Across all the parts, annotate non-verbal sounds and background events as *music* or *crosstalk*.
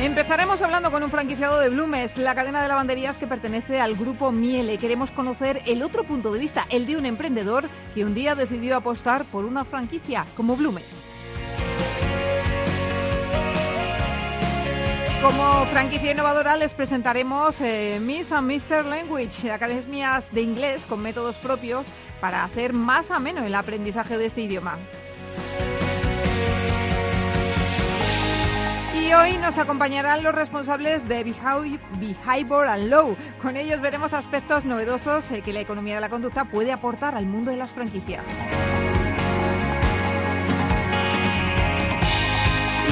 Empezaremos hablando con un franquiciado de Blumes, la cadena de lavanderías que pertenece al grupo Miele. Queremos conocer el otro punto de vista, el de un emprendedor que un día decidió apostar por una franquicia como Blumes. Como franquicia innovadora les presentaremos eh, Miss and Mr. Language, academias de inglés con métodos propios para hacer más ameno el aprendizaje de este idioma. Y hoy nos acompañarán los responsables de Behavior and Law. Con ellos veremos aspectos novedosos eh, que la economía de la conducta puede aportar al mundo de las franquicias.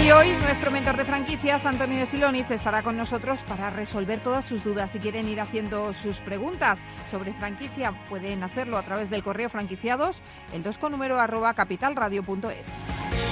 Y hoy nuestro mentor de franquicias, Antonio Siloniz, estará con nosotros para resolver todas sus dudas. Si quieren ir haciendo sus preguntas sobre franquicia, pueden hacerlo a través del correo franquiciados, el 2 con número capitalradio.es.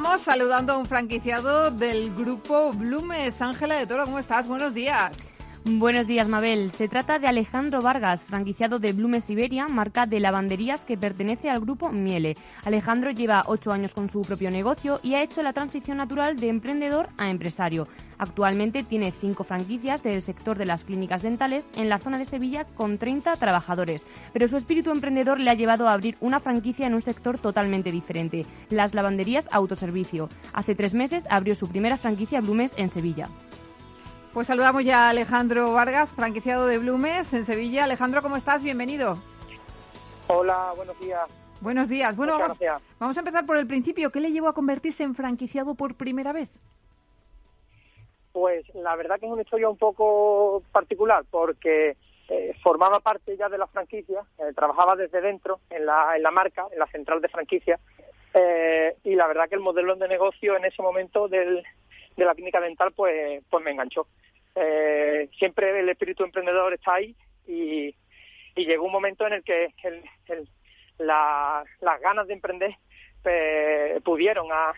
Y empezamos saludando a un franquiciado del grupo Blumes. Ángela de Toro, ¿cómo estás? Buenos días. Buenos días, Mabel. Se trata de Alejandro Vargas, franquiciado de Blumes Siberia, marca de lavanderías que pertenece al grupo Miele. Alejandro lleva ocho años con su propio negocio y ha hecho la transición natural de emprendedor a empresario. Actualmente tiene cinco franquicias del sector de las clínicas dentales en la zona de Sevilla con 30 trabajadores. Pero su espíritu emprendedor le ha llevado a abrir una franquicia en un sector totalmente diferente, las lavanderías autoservicio. Hace tres meses abrió su primera franquicia Blumes en Sevilla. Pues saludamos ya a Alejandro Vargas, franquiciado de Blumes en Sevilla. Alejandro, ¿cómo estás? Bienvenido. Hola, buenos días. Buenos días. Bueno, vamos, vamos, a empezar por el principio. ¿Qué le llevó a convertirse en franquiciado por primera vez? Pues la verdad que es una historia un poco particular porque eh, formaba parte ya de la franquicia, eh, trabajaba desde dentro en la, en la marca, en la central de franquicia, eh, y la verdad que el modelo de negocio en ese momento del, de la clínica dental pues, pues me enganchó. Eh, siempre el espíritu emprendedor está ahí y, llegó un momento en el que las ganas de emprender pues, pudieron a,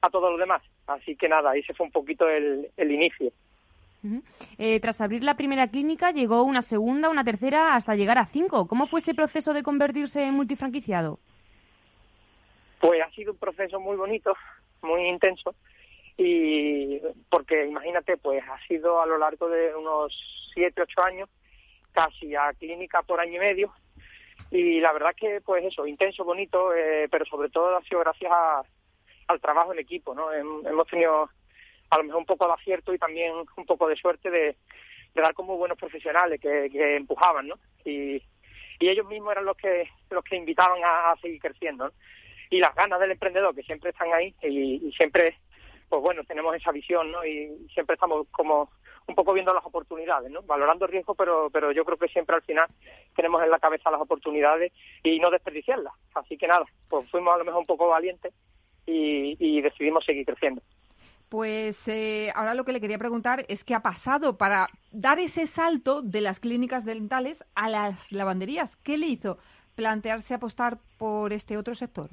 a todo lo demás. Así que nada, ahí se fue un poquito el, inicio. Eh, tras abrir la primera clínica, llegó una segunda, una tercera, hasta llegar a cinco. ¿Cómo fue ese proceso de convertirse en multifranquiciado? Pues ha sido un proceso muy bonito, muy intenso y porque imagínate, pues ha sido a lo largo de unos siete, ocho años, casi a clínica por año y medio, y la verdad que, pues eso, intenso, bonito, eh, pero sobre todo ha sido gracias al trabajo en equipo, ¿no? Hemos tenido a lo mejor un poco de acierto y también un poco de suerte de, dar como buenos profesionales que, empujaban, ¿no? Y, y ellos mismos eran los que los que invitaban a, seguir creciendo, ¿no? Y las ganas del emprendedor que siempre están ahí y siempre pues bueno, tenemos esa visión, ¿no? Y siempre estamos como un poco viendo las oportunidades, ¿no? Valorando riesgo, pero, pero yo creo que siempre al final tenemos en la cabeza las oportunidades y no desperdiciarlas. Así que nada, pues fuimos a lo mejor un poco valientes y, decidimos seguir creciendo. Pues eh, ahora lo que le quería preguntar es qué ha pasado para dar ese salto de las clínicas dentales a las lavanderías. ¿Qué le hizo plantearse apostar por este otro sector?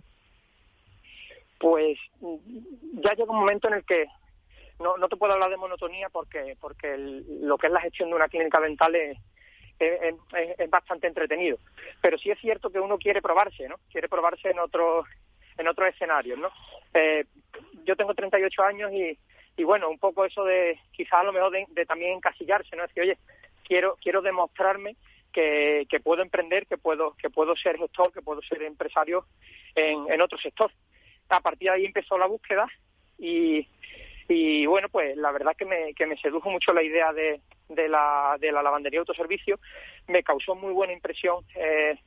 Pues ya llega un momento en el que no, no te puedo hablar de monotonía porque porque lo que es la gestión de una clínica dental es, es, bastante entretenido. Pero sí es cierto que uno quiere probarse, ¿no? Quiere probarse en otros en otros escenarios, ¿no? Eh, yo tengo 38 años y, y bueno, un poco eso de quizás a lo mejor de, también encasillarse, ¿no? Es decir, oye, quiero quiero demostrarme que, que puedo emprender, que puedo que puedo ser gestor, que puedo ser empresario en, en otro sector a partir de ahí empezó la búsqueda y, Y bueno, pues la verdad que me, que me sedujo mucho la idea de, de, la, de la lavandería autoservicio. Me causó muy buena impresión eh,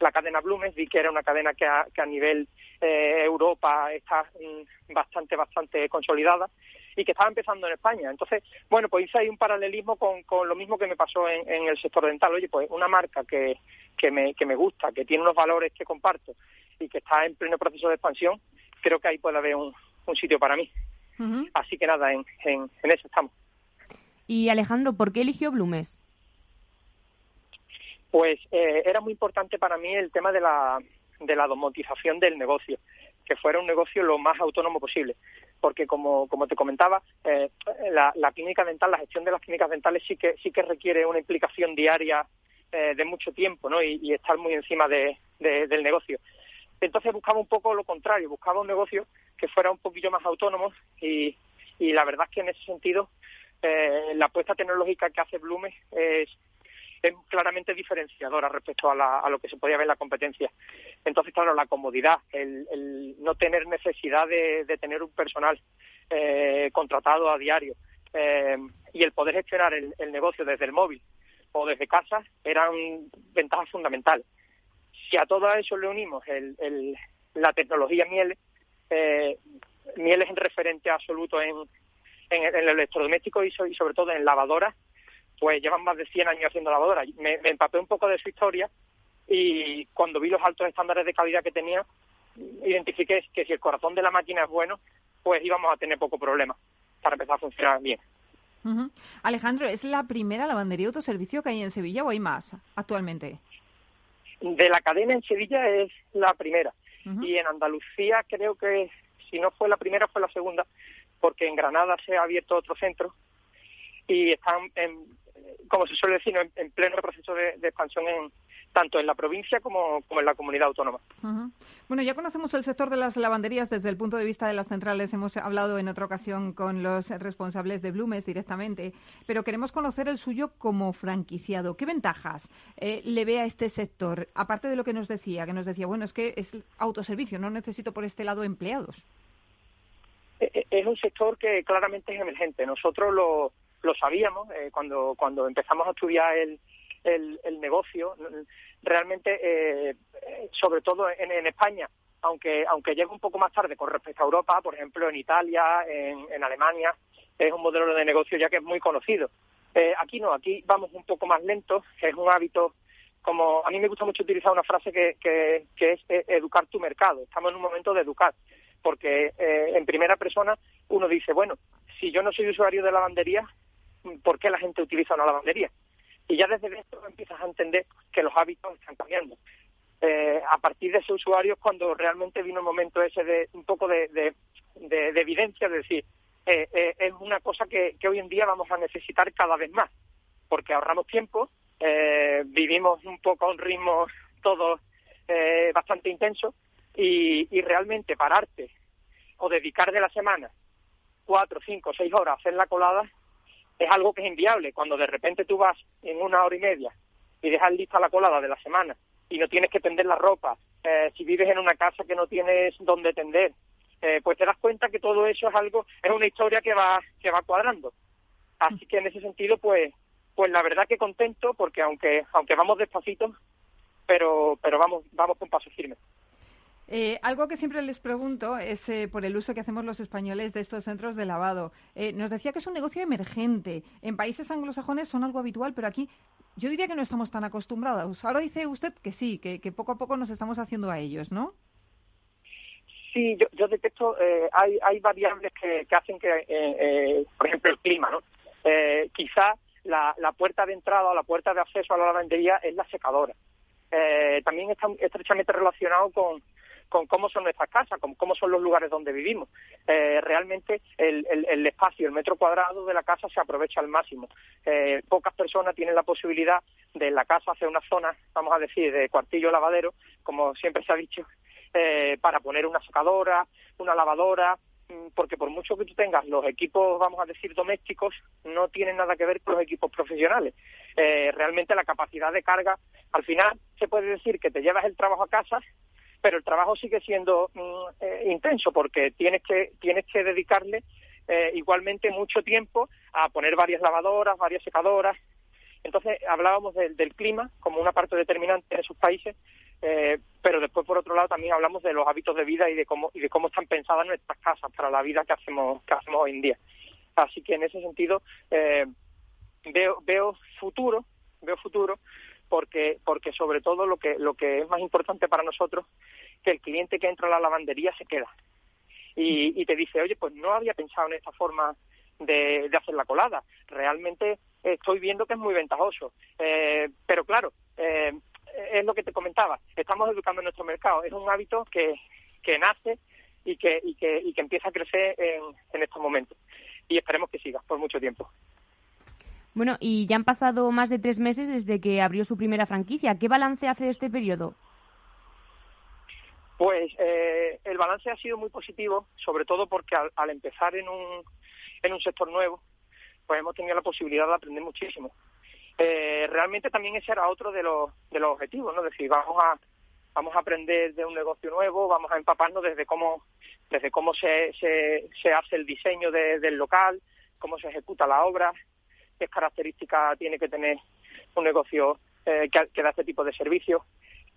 la cadena Blumes. Vi que era una cadena que a, que a nivel eh, Europa está mm, bastante, bastante consolidada y que estaba empezando en España. Entonces, bueno, pues hice ahí un paralelismo con, con lo mismo que me pasó en, en, el sector dental. Oye, pues una marca que, que, me, que me gusta, que tiene unos valores que comparto y que está en pleno proceso de expansión, creo que ahí puede haber un, un sitio para mí. Así que nada, en, en, en, eso estamos. Y Alejandro, ¿por qué eligió Blumes? Pues eh, era muy importante para mí el tema de la, de la domotización del negocio, que fuera un negocio lo más autónomo posible. Porque como, como te comentaba, eh, la, la, clínica dental, la gestión de las clínicas dentales sí que, sí que requiere una implicación diaria eh, de mucho tiempo ¿no? y, estar muy encima de, de, del negocio. Entonces buscaba un poco lo contrario, buscaba un negocio que fuera un poquillo más autónomo y, y la verdad es que en ese sentido eh, la apuesta tecnológica que hace Blume es, es claramente diferenciadora respecto a, la, a, lo que se podía ver en la competencia. Entonces, claro, la comodidad, el, el no tener necesidad de, de tener un personal eh, contratado a diario eh, y el poder gestionar el, el, negocio desde el móvil o desde casa eran ventajas fundamentales. Si a todo eso le unimos el, el, la tecnología Miele, eh, Miele es un referente absoluto en, en, el electrodoméstico y, so, y sobre todo en lavadoras pues llevan más de 100 años haciendo lavadoras. Me, me, empapé un poco de su historia y cuando vi los altos estándares de calidad que tenía, identifiqué que si el corazón de la máquina es bueno, pues íbamos a tener poco problema para empezar a funcionar bien. Uh -huh. Alejandro, ¿es la primera lavandería autoservicio que hay en Sevilla o hay más actualmente? De la cadena en Sevilla es la primera. Uh -huh. Y en Andalucía creo que, si no fue la primera, fue la segunda, porque en Granada se ha abierto otro centro y están en, como se suele decir, en, en pleno proceso de, de, expansión en tanto en la provincia como, como en la comunidad autónoma. Uh -huh. Bueno, ya conocemos el sector de las lavanderías desde el punto de vista de las centrales. Hemos hablado en otra ocasión con los responsables de Blumes directamente, pero queremos conocer el suyo como franquiciado. ¿Qué ventajas eh, le ve a este sector? Aparte de lo que nos decía, que nos decía, bueno, es que es autoservicio, no necesito por este lado empleados. Es un sector que claramente es emergente. Nosotros lo lo sabíamos eh, cuando cuando empezamos a estudiar el, el, el negocio realmente eh, sobre todo en, en, España aunque aunque llega un poco más tarde con respecto a Europa por ejemplo en Italia en, Alemania es un modelo de negocio ya que es muy conocido. Eh, aquí no aquí vamos un poco más lento es un hábito como a mí me gusta mucho utilizar una frase que, que, que es eh, educar tu mercado. Estamos en un momento de educar porque eh, en primera persona uno dice bueno si yo no soy usuario de lavandería por qué la gente utiliza una lavandería. Y ya desde dentro empiezas a entender que los hábitos están cambiando. Eh, a partir de ese usuario cuando realmente vino el momento ese de un poco de, de, de, de evidencia, de decir, eh, eh, es una cosa que, que, hoy en día vamos a necesitar cada vez más, porque ahorramos tiempo, eh, vivimos un poco a un ritmo *laughs* todo eh, bastante intenso y, y realmente pararte o dedicar de la semana cuatro, cinco, seis horas a hacer la colada es algo que es inviable. Cuando de repente tú vas en una hora y media y dejas lista la colada de la semana y no tienes que tender la ropa, eh, si vives en una casa que no tienes donde tender, eh, pues te das cuenta que todo eso es algo, es una historia que va, que va cuadrando. Así que en ese sentido, pues, pues la verdad que contento porque aunque, aunque vamos despacito, pero, pero vamos, vamos con paso firme. Eh, algo que siempre les pregunto es eh, por el uso que hacemos los españoles de estos centros de lavado. Eh, nos decía que es un negocio emergente. En países anglosajones son algo habitual, pero aquí yo diría que no estamos tan acostumbrados. Ahora dice usted que sí, que, poco a poco nos estamos haciendo a ellos, ¿no? Sí, yo, yo detecto, eh, hay, hay variables que, que hacen que, eh, por ejemplo, el clima, ¿no? Eh, quizá la, la puerta de entrada o la puerta de acceso a la lavandería es la secadora. También está estrechamente relacionado con, con cómo son nuestras casas, con cómo son los lugares donde vivimos. Eh, realmente el, espacio, el metro cuadrado de la casa se aprovecha al máximo. Eh, pocas personas tienen la posibilidad de la casa hacer una zona, vamos a decir, de cuartillo lavadero, como siempre se ha dicho, eh, para poner una secadora, una lavadora, mm, porque por mucho que tú tengas los equipos, vamos a decir, domésticos, no tienen nada que ver con los equipos profesionales. Eh, realmente la capacidad de carga, al final se puede decir que te llevas el trabajo a casa pero el trabajo sigue siendo mm, eh, intenso porque tienes que tienes que dedicarle eh, igualmente mucho tiempo a poner varias lavadoras, varias secadoras. Entonces hablábamos del clima como una parte determinante en esos países, eh, pero después por otro lado también hablamos de los hábitos de vida y de cómo y de cómo están pensadas nuestras casas para la vida que hacemos que hacemos hoy en día. Así que en ese sentido eh, veo veo futuro veo futuro porque porque sobre todo lo que lo que es más importante para nosotros que el cliente que entra a la lavandería se queda. Y, te dice oye pues no había pensado en esta forma de, hacer la colada. Realmente estoy viendo que es muy ventajoso eh, pero claro eh, es lo que te comentaba estamos educando en nuestro mercado. Es un hábito que que nace y que y que y que empieza a crecer en, en estos momentos. Y esperemos que siga por mucho tiempo bueno, y ya han pasado más de tres meses desde que abrió su primera franquicia. ¿Qué balance hace de este periodo? Pues eh, el balance ha sido muy positivo, sobre todo porque al, empezar en un, en un sector nuevo, pues hemos tenido la posibilidad de aprender muchísimo. Eh, realmente también ese era otro de los, de los objetivos, ¿no? Es decir, vamos a, vamos a aprender de un negocio nuevo, vamos a empaparnos desde cómo, desde cómo se, se, se hace el diseño del local, cómo se ejecuta la obra, qué características tiene que tener un negocio eh, que, da este tipo de servicios.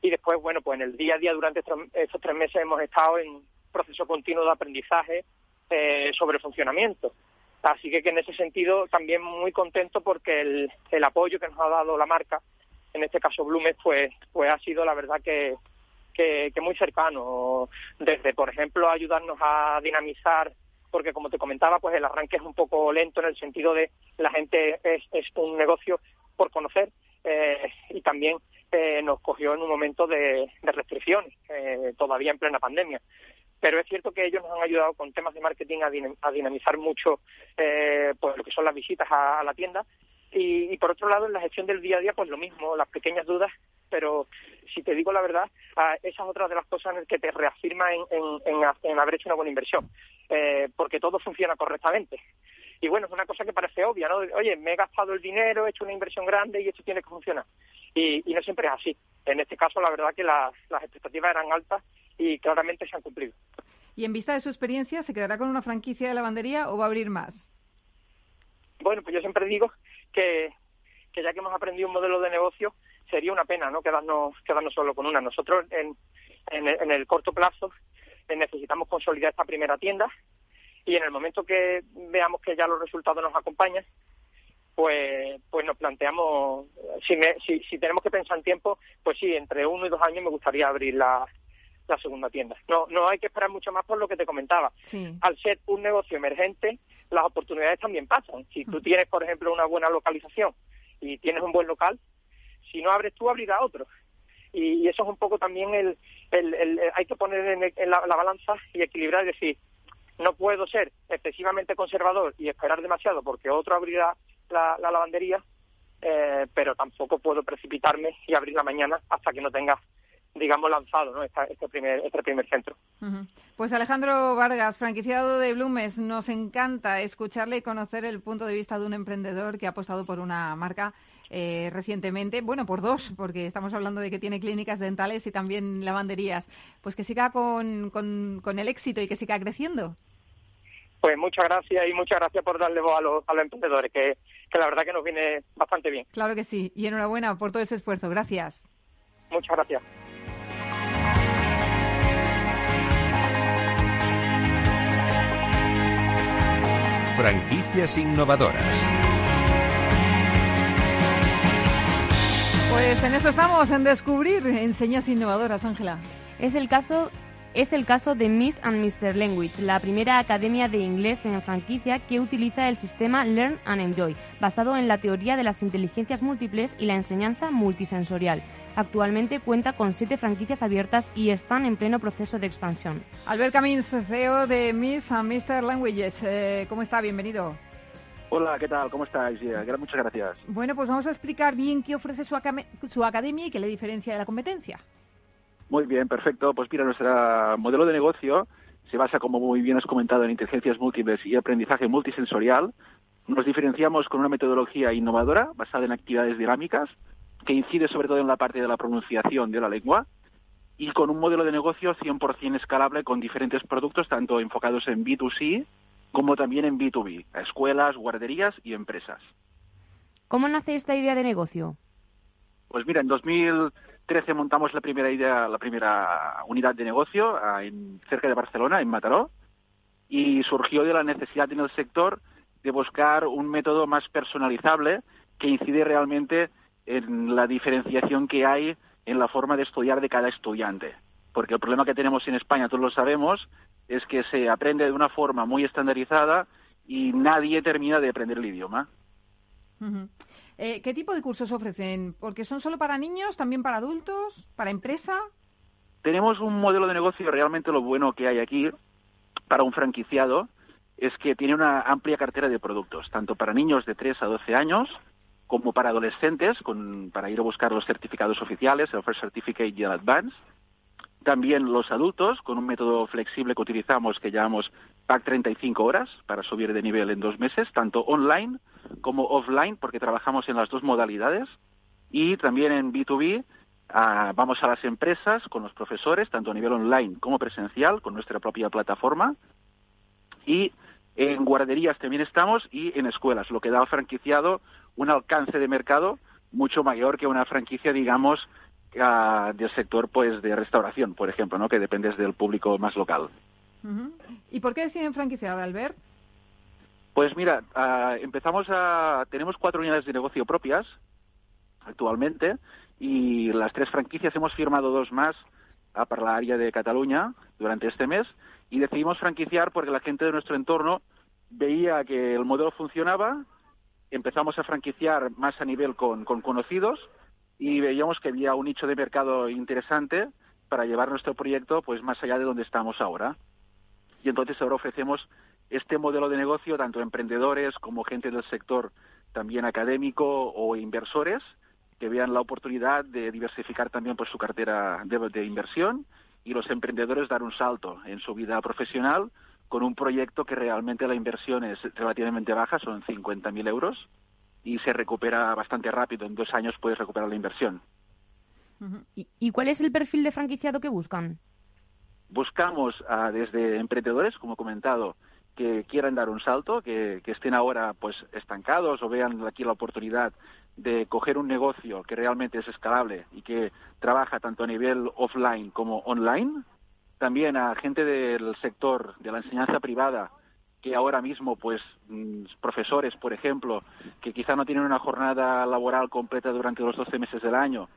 Y después, bueno, pues en el día a día durante estos, tres meses hemos estado en proceso continuo de aprendizaje eh, sobre funcionamiento. Así que, que, en ese sentido también muy contento porque el, el apoyo que nos ha dado la marca, en este caso Blumes, pues, pues ha sido la verdad que, que, que muy cercano. Desde, por ejemplo, ayudarnos a dinamizar porque como te comentaba, pues el arranque es un poco lento en el sentido de la gente es, es un negocio por conocer eh, y también eh, nos cogió en un momento de, restricciones, eh, todavía en plena pandemia. Pero es cierto que ellos nos han ayudado con temas de marketing a, dinamizar mucho pues lo que son las visitas a, la tienda y, por otro lado en la gestión del día a día pues lo mismo, las pequeñas dudas pero si te digo la verdad, esa es otra de las cosas en las que te reafirma en, haber hecho una buena inversión, eh, porque todo funciona correctamente. Y bueno, es una cosa que parece obvia, ¿no? Oye, me he gastado el dinero, he hecho una inversión grande y esto tiene que funcionar. Y, no siempre es así. En este caso, la verdad que las, las expectativas eran altas y claramente se han cumplido. ¿Y en vista de su experiencia, se quedará con una franquicia de lavandería o va a abrir más? Bueno, pues yo siempre digo que, que ya que hemos aprendido un modelo de negocio, sería una pena no quedarnos quedarnos solo con una. Nosotros en, en, el corto plazo eh, necesitamos consolidar esta primera tienda y en el momento que veamos que ya los resultados nos acompañan, pues pues nos planteamos si, si, si tenemos que pensar en tiempo, pues sí, entre uno y dos años me gustaría abrir la, la segunda tienda. No, no hay que esperar mucho más por lo que te comentaba. Al ser un negocio emergente, las oportunidades también pasan. Si tú mm. tienes, por ejemplo, una buena localización y tienes un buen local, si no abres tú, abrirá otro. Y, eso es un poco también el, el, hay que poner en, la, balanza y equilibrar y decir, no puedo ser excesivamente conservador y esperar demasiado porque otro abrirá la, lavandería, eh, pero tampoco puedo precipitarme y abrir la mañana hasta que no tenga digamos, lanzado ¿no? este, primer, este primer centro. Pues Alejandro Vargas, franquiciado de Blumes, nos encanta escucharle y conocer el punto de vista de un emprendedor que ha apostado por una marca eh, recientemente, bueno, por dos, porque estamos hablando de que tiene clínicas dentales y también lavanderías, pues que siga con, con, el éxito y que siga creciendo. Pues muchas gracias y muchas gracias por darle voz a los, a los emprendedores, que, que la verdad que nos viene bastante bien. Claro que sí, y enhorabuena por todo ese esfuerzo. Gracias. Muchas gracias. Franquicias innovadoras. Pues en eso estamos, en descubrir enseñas innovadoras, Ángela. Es el caso es el caso de Miss and Mr. Language, la primera academia de inglés en franquicia que utiliza el sistema Learn and Enjoy, basado en la teoría de las inteligencias múltiples y la enseñanza multisensorial. Actualmente cuenta con siete franquicias abiertas y están en pleno proceso de expansión. Albert Camins, CEO de Miss and Mr. Languages, eh, ¿cómo está? Bienvenido. Hola, ¿qué tal? ¿Cómo estáis? Muchas gracias. Bueno, pues vamos a explicar bien qué ofrece su, su academia y qué le diferencia de la competencia. Muy bien, perfecto. Pues mira, nuestro modelo de negocio se basa, como muy bien has comentado, en inteligencias múltiples y aprendizaje multisensorial. Nos diferenciamos con una metodología innovadora basada en actividades dinámicas que incide sobre todo en la parte de la pronunciación de la lengua y con un modelo de negocio 100% escalable con diferentes productos, tanto enfocados en B2C como también en B2B, a escuelas, guarderías y empresas. ¿Cómo nace esta idea de negocio? Pues mira, en 2013 montamos la primera idea, la primera unidad de negocio en, cerca de Barcelona, en Mataró, y surgió de la necesidad en el sector de buscar un método más personalizable que incide realmente en la diferenciación que hay en la forma de estudiar de cada estudiante. Porque el problema que tenemos en España, todos lo sabemos, es que se aprende de una forma muy estandarizada y nadie termina de aprender el idioma. Eh, ¿Qué tipo de cursos ofrecen? ¿Porque son solo para niños, también para adultos, para empresa? Tenemos un modelo de negocio, realmente lo bueno que hay aquí para un franquiciado es que tiene una amplia cartera de productos, tanto para niños de 3 a 12 años como para adolescentes, con, para ir a buscar los certificados oficiales, el First Certificate y el Advance. También los adultos, con un método flexible que utilizamos que llamamos Pack 35 horas para subir de nivel en dos meses, tanto online como offline, porque trabajamos en las dos modalidades. Y también en B2B ah, vamos a las empresas con los profesores, tanto a nivel online como presencial, con nuestra propia plataforma. Y en guarderías también estamos y en escuelas, lo que da al franquiciado un alcance de mercado mucho mayor que una franquicia, digamos, ah, del sector pues de restauración, por ejemplo, ¿no? que dependes del público más local. ¿Y por qué deciden franquiciar, Albert? Pues mira, empezamos a... Tenemos cuatro unidades de negocio propias actualmente y las tres franquicias hemos firmado dos más para la área de Cataluña durante este mes y decidimos franquiciar porque la gente de nuestro entorno veía que el modelo funcionaba, empezamos a franquiciar más a nivel con, con conocidos y veíamos que había un nicho de mercado interesante para llevar nuestro proyecto pues más allá de donde estamos ahora. Y entonces ahora ofrecemos este modelo de negocio tanto a emprendedores como gente del sector también académico o inversores que vean la oportunidad de diversificar también pues, su cartera de, inversión y los emprendedores dar un salto en su vida profesional con un proyecto que realmente la inversión es relativamente baja, son 50.000 euros, y se recupera bastante rápido. En dos años puedes recuperar la inversión. ¿Y, cuál es el perfil de franquiciado que buscan? Buscamos desde emprendedores, como he comentado, que quieran dar un salto, que, que, estén ahora pues estancados o vean aquí la oportunidad de coger un negocio que realmente es escalable y que trabaja tanto a nivel offline como online. También a gente del sector de la enseñanza privada que ahora mismo, pues, mm, profesores, por ejemplo, que quizá no tienen una jornada laboral completa durante los 12 meses del año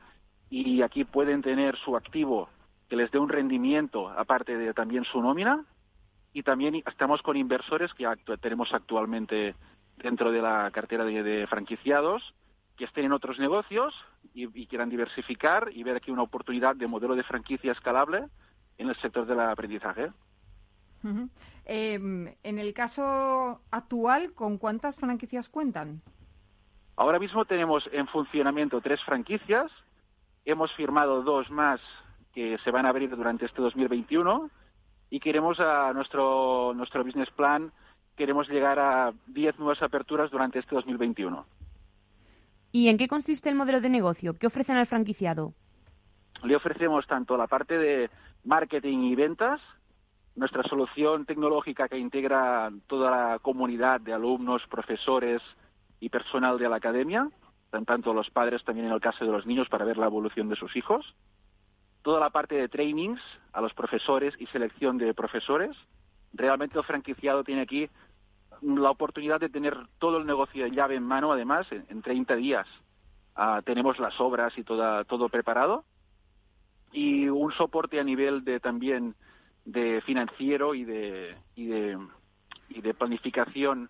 y aquí pueden tener su activo que les dé un rendimiento, aparte de también su nómina. Y también estamos con inversores que tenemos actualmente dentro de la cartera de, franquiciados que estén en otros negocios y, quieran diversificar y ver aquí una oportunidad de modelo de franquicia escalable en el sector del aprendizaje. Em, en el caso actual, ¿con cuántas franquicias cuentan? Ahora mismo tenemos en funcionamiento tres franquicias. Hemos firmado dos más que se van a abrir durante este 2021 y queremos a nuestro, nuestro business plan, queremos llegar a 10 nuevas aperturas durante este 2021. ¿Y en qué consiste el modelo de negocio? ¿Qué ofrecen al franquiciado? Le ofrecemos tanto la parte de marketing y ventas, nuestra solución tecnológica que integra toda la comunidad de alumnos, profesores y personal de la academia, tanto los padres también en el caso de los niños para ver la evolución de sus hijos. Toda la parte de trainings a los profesores y selección de profesores. Realmente el franquiciado tiene aquí la oportunidad de tener todo el negocio de llave en mano, además, en, 30 días. Ah, tenemos las obras y toda, todo preparado. Y un soporte a nivel de también de financiero y de, y de, y de planificación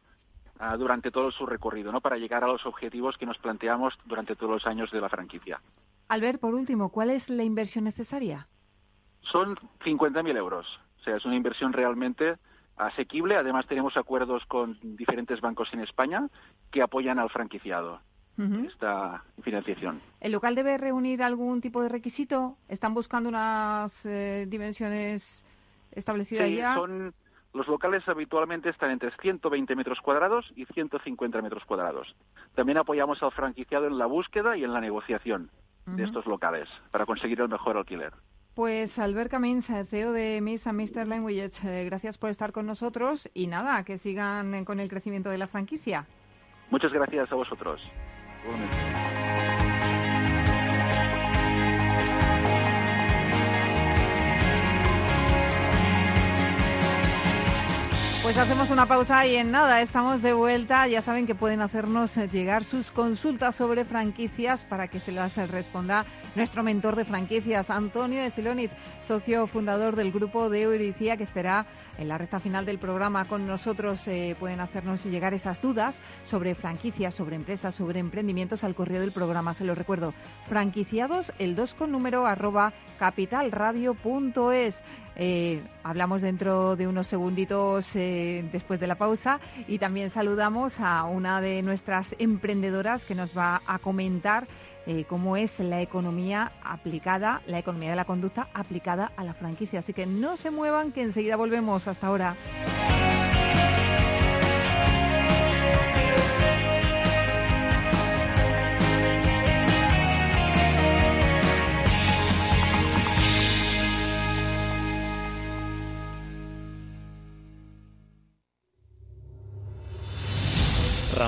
ah, durante todo su recorrido, ¿no? Para llegar a los objetivos que nos planteamos durante todos los años de la franquicia. Albert, por último, ¿cuál es la inversión necesaria? Son 50.000 euros. O sea, es una inversión realmente asequible. Además, tenemos acuerdos con diferentes bancos en España que apoyan al franquiciado. esta financiación. ¿El local debe reunir algún tipo de requisito? ¿Están buscando unas eh, dimensiones establecida sí, Son, los locales habitualmente están entre 120 metros cuadrados y 150 metros cuadrados. También apoyamos al franquiciado en la búsqueda y en la negociación de estos locales para conseguir el mejor alquiler. Pues Albert Camins, CEO de Miss and Mr. Languages, eh, gracias por estar con nosotros y nada, que sigan con el crecimiento de la franquicia. Muchas gracias a vosotros. Pues hacemos una pausa y en nada, estamos de vuelta. Ya saben que pueden hacernos llegar sus consultas sobre franquicias para que se las responda nuestro mentor de franquicias, Antonio Esiloniz, socio fundador del grupo de Euricia, que estará en la recta final del programa con nosotros. Eh, pueden hacernos llegar esas dudas sobre franquicias, sobre empresas, sobre emprendimientos al correo del programa. Se lo recuerdo, franquiciados, el 2 con número arroba capitalradio.es. Eh, hablamos dentro de unos segunditos eh, después de la pausa y también saludamos a una de nuestras emprendedoras que nos va a comentar eh, cómo es la economía aplicada, la economía de la conducta aplicada a la franquicia. Así que no se muevan, que enseguida volvemos. Hasta ahora.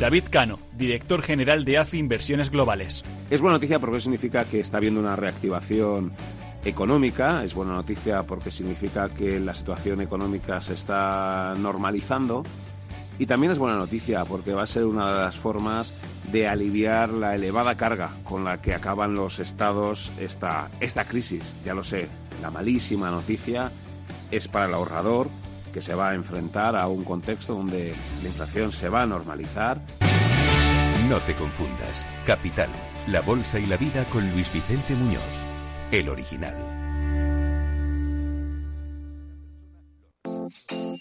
David Cano, director general de AFI Inversiones Globales. Es buena noticia porque significa que está habiendo una reactivación económica, es buena noticia porque significa que la situación económica se está normalizando y también es buena noticia porque va a ser una de las formas de aliviar la elevada carga con la que acaban los estados esta, esta crisis. Ya lo sé, la malísima noticia es para el ahorrador, que se va a enfrentar a un contexto donde la inflación se va a normalizar. No te confundas. Capital, la bolsa y la vida con Luis Vicente Muñoz, el original.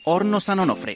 Horno San Onofre.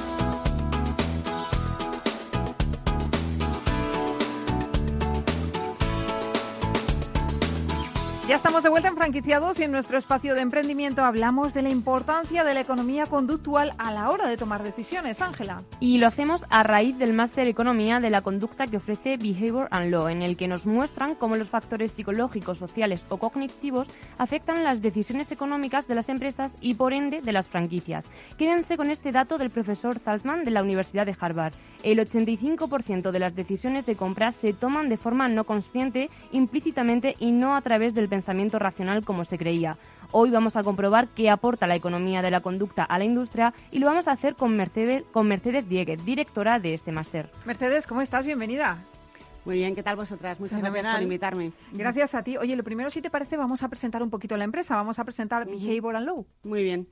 Ya estamos de vuelta en franquiciados y en nuestro espacio de emprendimiento hablamos de la importancia de la economía conductual a la hora de tomar decisiones, Ángela. Y lo hacemos a raíz del máster Economía de la conducta que ofrece Behavior and Law, en el que nos muestran cómo los factores psicológicos, sociales o cognitivos afectan las decisiones económicas de las empresas y por ende de las franquicias. Quédense con este dato del profesor Salzman de la Universidad de Harvard. El 85% de las decisiones de compra se toman de forma no consciente, implícitamente y no a través del pensamiento pensamiento racional como se creía. Hoy vamos a comprobar qué aporta la economía de la conducta a la industria y lo vamos a hacer con Mercedes, con Mercedes Dieguez, directora de este máster. Mercedes, ¿cómo estás? Bienvenida. Muy bien, ¿qué tal vosotras? Muchas gracias por invitarme. Gracias a ti. Oye, lo primero, si te parece, vamos a presentar un poquito la empresa. Vamos a presentar Behavior and Law. Muy bien.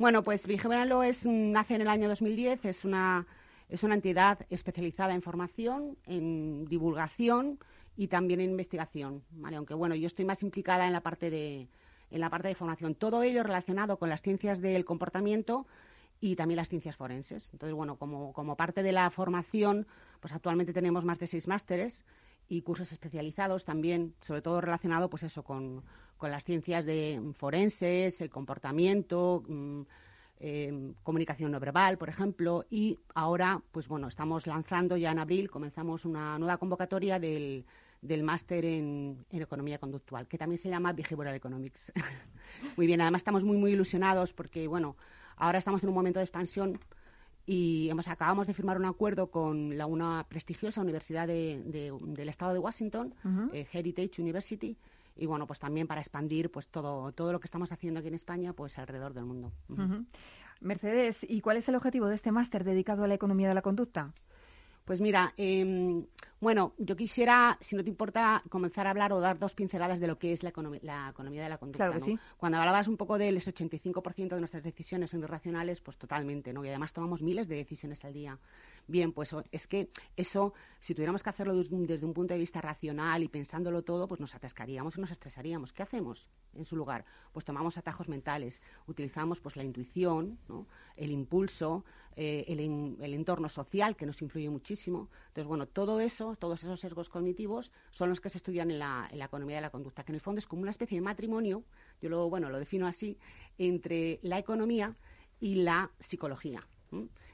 Bueno, pues Behavior and Law es, nace en el año 2010, es una, es una entidad especializada en formación, en divulgación, y también en investigación, ¿vale? Aunque bueno, yo estoy más implicada en la parte de en la parte de formación. Todo ello relacionado con las ciencias del comportamiento y también las ciencias forenses. Entonces, bueno, como, como parte de la formación, pues actualmente tenemos más de seis másteres y cursos especializados también, sobre todo relacionado, pues eso, con, con las ciencias de forenses, el comportamiento, mm, Em, comunicación no verbal, por ejemplo, y ahora, pues bueno, estamos lanzando ya en abril, comenzamos una nueva convocatoria del, del máster en, economía conductual, que también se llama Behavioral Economics. *laughs* muy bien, además estamos muy, muy ilusionados porque, bueno, ahora estamos en un momento de expansión y hemos, acabamos de firmar un acuerdo con la, una prestigiosa universidad del estado de Washington, eh, Heritage University, y bueno, pues también para expandir pues todo, todo lo que estamos haciendo aquí en España pues alrededor del mundo. Mercedes, ¿y cuál es el objetivo de este máster dedicado a la economía de la conducta? Pues mira, em, bueno, yo quisiera, si no te importa, comenzar a hablar o dar dos pinceladas de lo que es la, economía, la economía de la conducta. Claro sí. Cuando hablabas un poco del 85% de nuestras decisiones son irracionales, pues totalmente, ¿no? Y además tomamos miles de decisiones al día. Bien, pues es que eso, si tuviéramos que hacerlo desde un punto de vista racional y pensándolo todo, pues nos atascaríamos y nos estresaríamos. ¿Qué hacemos en su lugar? Pues tomamos atajos mentales, utilizamos pues la intuición, el impulso, eh, el, entorno social que nos influye muchísimo. Entonces, bueno, todo eso, todos esos sesgos cognitivos son los que se estudian en la, en la economía de la conducta, que en el fondo es como una especie de matrimonio, yo lo, bueno, lo defino así, entre la economía y la psicología.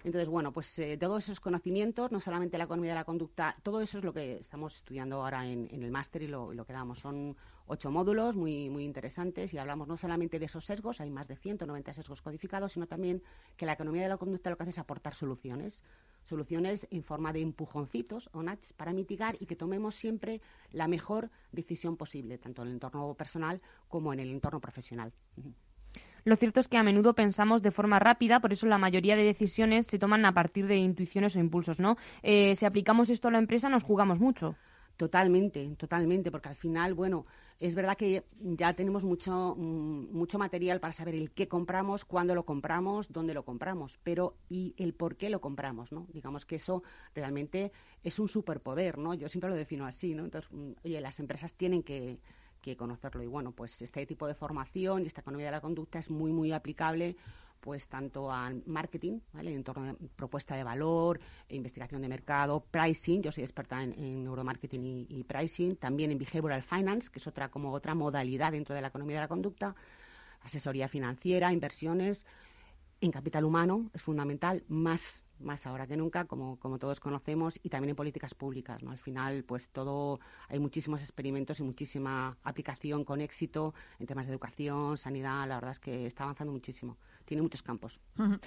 Entonces, bueno, pues eh, todos esos conocimientos, no solamente la economía de la conducta, todo eso es lo que estamos estudiando ahora en, el máster y lo, que damos. Son ocho módulos muy, muy interesantes y hablamos no solamente de esos sesgos, hay más de 190 sesgos codificados, sino también que la economía de la conducta lo que hace es aportar soluciones. Soluciones en forma de empujoncitos o nudges para mitigar y que tomemos siempre la mejor decisión posible, tanto en el entorno personal como en el entorno profesional. Lo cierto es que a menudo pensamos de forma rápida, por eso la mayoría de decisiones se toman a partir de intuiciones o impulsos, ¿no? Eh, si aplicamos esto a la empresa nos jugamos mucho. Totalmente, totalmente, porque al final, bueno, es verdad que ya tenemos mucho, mm, mucho material para saber el qué compramos, cuándo lo compramos, dónde lo compramos, pero y el por qué lo compramos, ¿no? Digamos que eso realmente es un superpoder, ¿no? Yo siempre lo defino así, ¿no? Entonces, mm, oye, las empresas tienen que, que conocerlo. Y bueno, pues este tipo de formación y esta economía de la conducta es muy, muy aplicable pues tanto al marketing, en torno a propuesta de valor, investigación de mercado, pricing, yo soy experta en, neuromarketing y, pricing, también en behavioral finance, que es otra como otra modalidad dentro de la economía de la conducta, asesoría financiera, inversiones, en capital humano es fundamental, más más ahora que nunca, como, como todos conocemos, y también en políticas públicas. Al final, pues todo, hay muchísimos experimentos y muchísima aplicación con éxito en temas de educación, sanidad, la verdad es que está avanzando muchísimo tiene muchos campos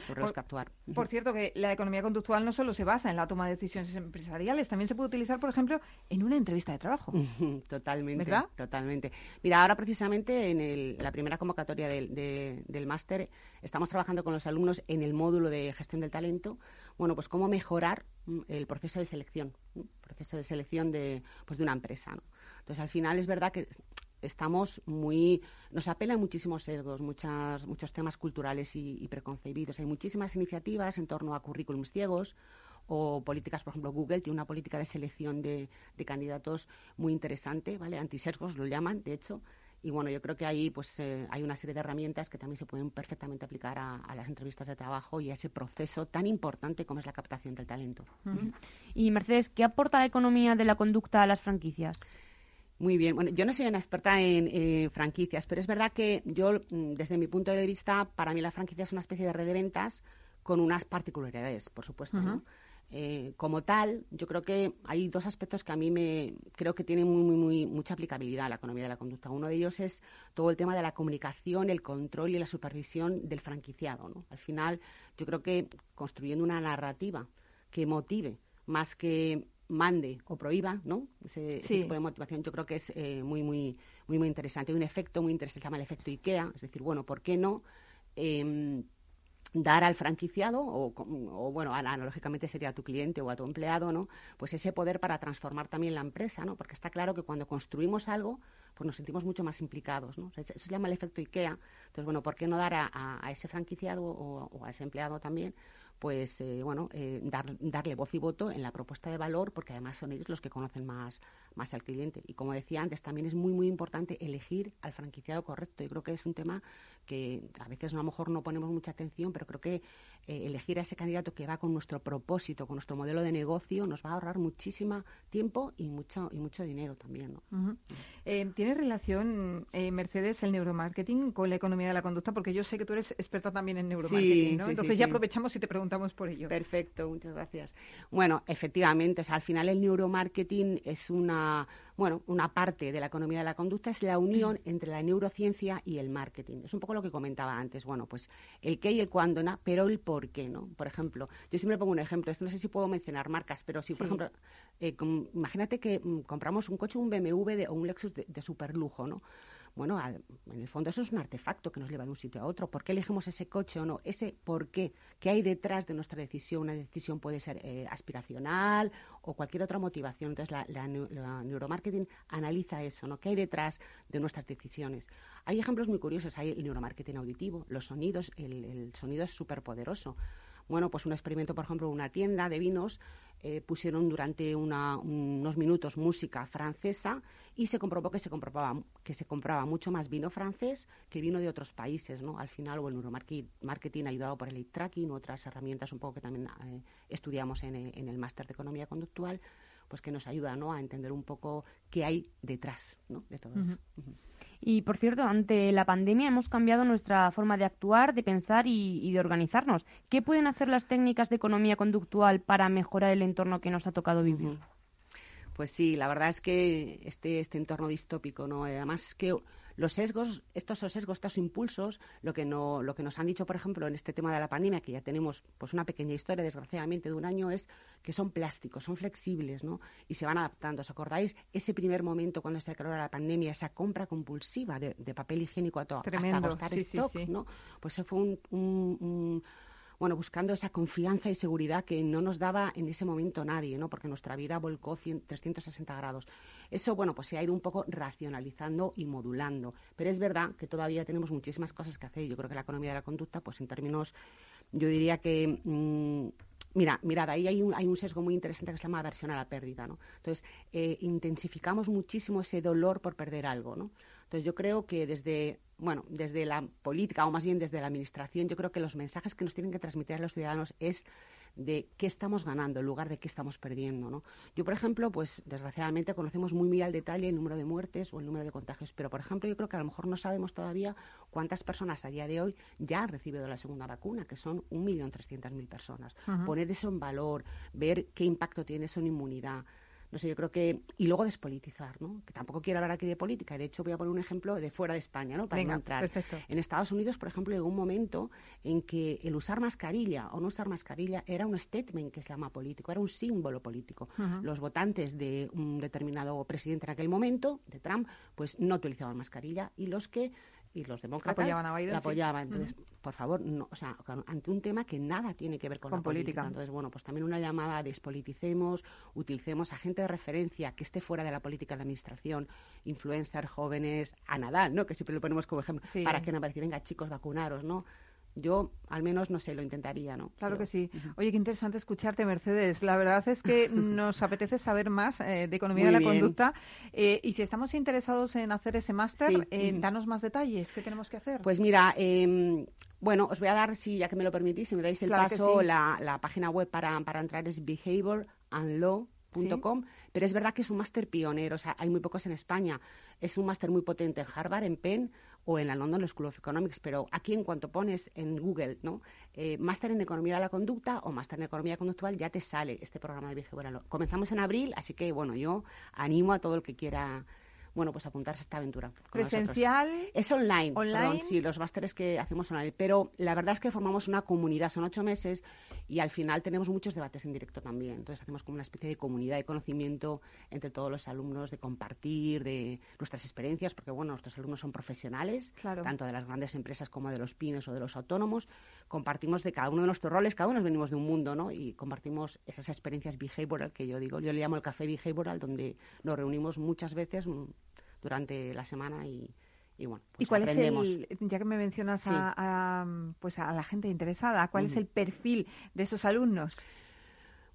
sobre los que actuar. Por cierto, que la economía conductual no solo se basa en la toma de decisiones empresariales, también se puede utilizar, por ejemplo, en una entrevista de trabajo. totalmente, ¿verdad? Totalmente. Mira, ahora precisamente en la primera convocatoria del, del máster estamos trabajando con los alumnos en el módulo de gestión del talento. Bueno, pues cómo mejorar mm, el proceso de selección, proceso de selección de, pues, de una empresa. Entonces, al final es verdad que estamos muy nos apelan muchísimos sesgos, muchas, muchos temas culturales y, preconcebidos. Hay muchísimas iniciativas en torno a currículums ciegos o políticas, por ejemplo, Google tiene una política de selección de, candidatos muy interesante, ¿vale? Antisesgos lo llaman, de hecho, Y bueno, yo creo que ahí pues eh, hay una serie de herramientas que también se pueden perfectamente aplicar a, las entrevistas de trabajo y a ese proceso tan importante como es la captación del talento. Y Mercedes, ¿qué aporta la economía de la conducta a las franquicias? Muy bien. Bueno, yo no soy una experta en franquicias, pero es verdad que yo, mm, desde mi punto de vista, para mí la franquicia es una especie de red de ventas con unas particularidades, por supuesto. Eh, como tal, yo creo que hay dos aspectos que a mí me creo que tienen muy, muy, mucha aplicabilidad a la economía de la conducta. Uno de ellos es todo el tema de la comunicación, el control y la supervisión del franquiciado. ¿no? Al final, yo creo que construyendo una narrativa que motive más que mande o prohíba, ¿no? Ese, tipo de motivación yo creo que es eh, muy, muy, muy, muy interesante. Hay un efecto muy interesante, se llama el efecto IKEA, es decir, bueno, ¿por qué no em, dar al franquiciado, o, o, bueno, analógicamente sería a tu cliente o a tu empleado, ¿no? Pues ese poder para transformar también la empresa, ¿no? Porque está claro que cuando construimos algo, pues nos sentimos mucho más implicados, ¿no? Eso se llama el efecto IKEA. Entonces, bueno, ¿por qué no dar a, ese franquiciado o, o a ese empleado también pues eh, bueno, eh, darle voz y voto en la propuesta de valor, porque además son ellos los que conocen más, más al cliente. Y como decía antes, también es muy, muy importante elegir al franquiciado correcto. Yo creo que es un tema que a veces a lo mejor no ponemos mucha atención, pero creo que eh, elegir a ese candidato que va con nuestro propósito, con nuestro modelo de negocio, nos va a ahorrar muchísimo tiempo y mucho, y mucho dinero también. ¿no? Eh, ¿Tiene relación, Mercedes, el neuromarketing con la economía de la conducta? Porque yo sé que tú eres experta también en neuromarketing, ¿no? Entonces ya aprovechamos y te preguntamos por ello. Perfecto, muchas gracias. Bueno, efectivamente, al final el neuromarketing es una bueno, una parte de la economía de la conducta es la unión entre la neurociencia y el marketing. Es un poco lo que comentaba antes. Bueno, pues el qué y el cuándo, ¿no? pero el por qué, ¿no? Por ejemplo, yo siempre pongo un ejemplo. Esto no sé si puedo mencionar marcas, pero si, por ejemplo, eh, imagínate que mm, compramos un coche, un BMW o un Lexus de, de super lujo, ¿no? Bueno, en el fondo eso es un artefacto que nos lleva de un sitio a otro. ¿Por qué elegimos ese coche o no? Ese por qué. ¿Qué hay detrás de nuestra decisión? Una decisión puede ser eh, aspiracional o cualquier otra motivación. Entonces, la, neuromarketing analiza eso, ¿no? ¿Qué hay detrás de nuestras decisiones? Hay ejemplos muy curiosos. Hay el neuromarketing auditivo, los sonidos, el, el sonido es súper poderoso. Bueno, pues un experimento, por ejemplo, una tienda de vinos eh, pusieron durante unos minutos música francesa y se comprobó que se comprobaba que se compraba mucho más vino francés que vino de otros países, ¿no? Al final, o el neuromarketing ayudado por el eye tracking, otras herramientas un poco que también eh, estudiamos en, el máster de economía conductual, pues que nos ayuda, ¿no? A entender un poco qué hay detrás, ¿no? De todo eso. Y por cierto, ante la pandemia hemos cambiado nuestra forma de actuar, de pensar y, de organizarnos. ¿Qué pueden hacer las técnicas de economía conductual para mejorar el entorno que nos ha tocado vivir? Pues sí, la verdad es que este, este entorno distópico, ¿no? Además que los sesgos, estos sesgos, estos impulsos, lo que, no, lo que nos han dicho, por ejemplo, en este tema de la pandemia, que ya tenemos pues una pequeña historia, desgraciadamente, de un año, es que son plásticos, son flexibles, ¿no? Y se van adaptando. ¿Os acordáis ese primer momento cuando se declaró la pandemia, esa compra compulsiva de, papel higiénico a todo, hasta agotar stock, ¿no? Pues eso fue un bueno, buscando esa confianza y seguridad que no nos daba en ese momento nadie, ¿no? Porque nuestra vida volcó 360 grados. Eso, bueno, pues se ha ido un poco racionalizando y modulando. Pero es verdad que todavía tenemos muchísimas cosas que hacer. Yo creo que la economía de la conducta, pues en términos, yo diría que... Mm, mira, mirad, ahí hay un, hay un, sesgo muy interesante que se llama aversión a la pérdida, ¿no? Entonces, eh, intensificamos muchísimo ese dolor por perder algo, ¿no? Entonces, yo creo que desde bueno, desde la política o más bien desde la administración, yo creo que los mensajes que nos tienen que transmitir a los ciudadanos es de qué estamos ganando en lugar de qué estamos perdiendo, ¿no? Yo, por ejemplo, pues desgraciadamente conocemos muy bien al detalle el número de muertes o el número de contagios, pero por ejemplo, yo creo que a lo mejor no sabemos todavía cuántas personas a día de hoy ya han recibido la segunda vacuna, que son 1.300.000 personas. Poner eso en valor, ver qué impacto tiene eso en inmunidad, no sé, yo creo que... Y luego despolitizar, ¿no? Que tampoco quiero hablar aquí de política. De hecho, voy a poner un ejemplo de fuera de España, ¿no? Para entrar. En Estados Unidos, por ejemplo, llegó un momento en que el usar mascarilla o no usar mascarilla era un statement que se llama político, era un símbolo político. Los votantes de un determinado presidente en aquel momento, de Trump, pues no utilizaban mascarilla y los que y los demócratas apoyaban a Biden, la apoyaban. Entonces, por favor, no, o sea, ante un tema que nada tiene que ver con, la política. Entonces, bueno, pues también una llamada a despoliticemos, utilicemos a gente de referencia que esté fuera de la política de la administración, influencers, jóvenes, a Nadal, ¿no? Que siempre lo ponemos como ejemplo, para que no parezca, venga, chicos, vacunaros, ¿no? Yo al menos no sé, lo intentaría, ¿no? Claro que sí. Oye, qué interesante escucharte, Mercedes. La verdad es que *laughs* nos apetece saber más eh, de economía de la conducta. Eh, y si estamos interesados en hacer ese máster, eh, danos más detalles. ¿Qué tenemos que hacer? Pues mira, em, bueno, os voy a dar, si ya que me lo permitís, si me dais el paso, la, la, página web para, para entrar es behaviorandlaw.com. Pero es verdad que es un máster pionero, o sea, hay muy pocos en España. Es un máster muy potente en Harvard, en Penn, o en la London School of Economics, pero aquí en cuanto pones en Google, ¿no? Eh, máster en Economía de la Conducta o máster en Economía Conductual, ya te sale este programa de Vigeo Comenzamos en abril, así que, bueno, yo animo a todo el que quiera bueno, pues apuntarse a esta aventura. ¿Presencial? Es online. ¿Online? sí, los másteres que hacemos online. Pero la verdad es que formamos una comunidad, son ocho meses y al final tenemos muchos debates en directo también. Entonces hacemos como una especie de comunidad de conocimiento entre todos los alumnos, de compartir, de nuestras experiencias, porque bueno, nuestros alumnos son profesionales, tanto de las grandes empresas como de los pymes o de los autónomos. Compartimos de cada uno de nuestros roles, cada uno venimos de un mundo, ¿no? Y compartimos esas experiencias behavioral que yo digo, yo le llamo el café behavioral, donde nos reunimos muchas veces durante la semana y, y bueno, pues ¿Y cuál es el, ya que me mencionas a, pues a la gente interesada, cuál es el perfil de esos alumnos?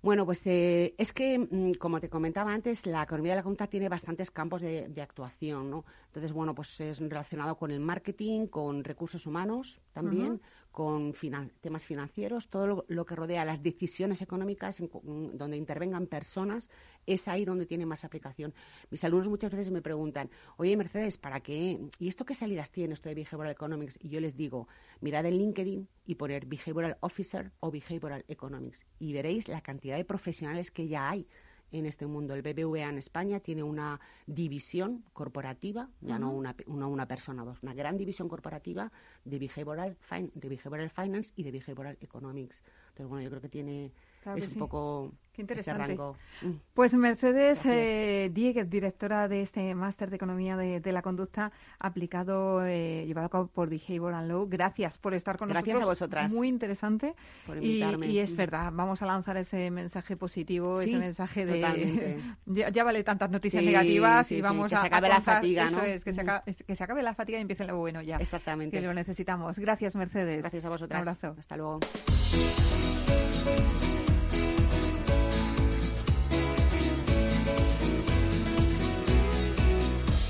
Bueno, pues eh, es que, mm, como te comentaba antes, la economía de la conducta tiene bastantes campos de, actuación, ¿no? Entonces, bueno, pues es relacionado con el marketing, con recursos humanos también, con temas financieros, todo lo, que rodea las decisiones económicas donde intervengan personas, es ahí donde tiene más aplicación. Mis alumnos muchas veces me preguntan, oye Mercedes, ¿para qué? ¿Y esto qué salidas tiene esto de Behavioral Economics? Y yo les digo, mirad el LinkedIn y poner Behavioral Officer o Behavioral Economics y veréis la cantidad de profesionales que ya hay en este mundo. El BBVA en España tiene una división corporativa, ya no una, una, persona, dos, una gran división corporativa de behavioral, de behavioral finance y de behavioral economics. Entonces, bueno, yo creo que tiene es un poco Qué interesante. Mm. Pues Mercedes eh, Dieguez, directora de este máster de Economía de, la Conducta aplicado, eh, llevado a cabo por Behavioral Law. Gracias por estar con nosotros. Gracias a vosotras. Muy interesante. Por invitarme. Y, es mm. verdad, vamos a lanzar ese mensaje positivo, ese mensaje de... *laughs* ya, vale tantas noticias negativas y vamos a... Que se acabe la fatiga, ¿no? es, que, se acabe, que se acabe la fatiga y empiece lo bueno ya. Exactamente. Que lo necesitamos. Gracias, Mercedes. Gracias a vosotras. Un abrazo. Hasta luego.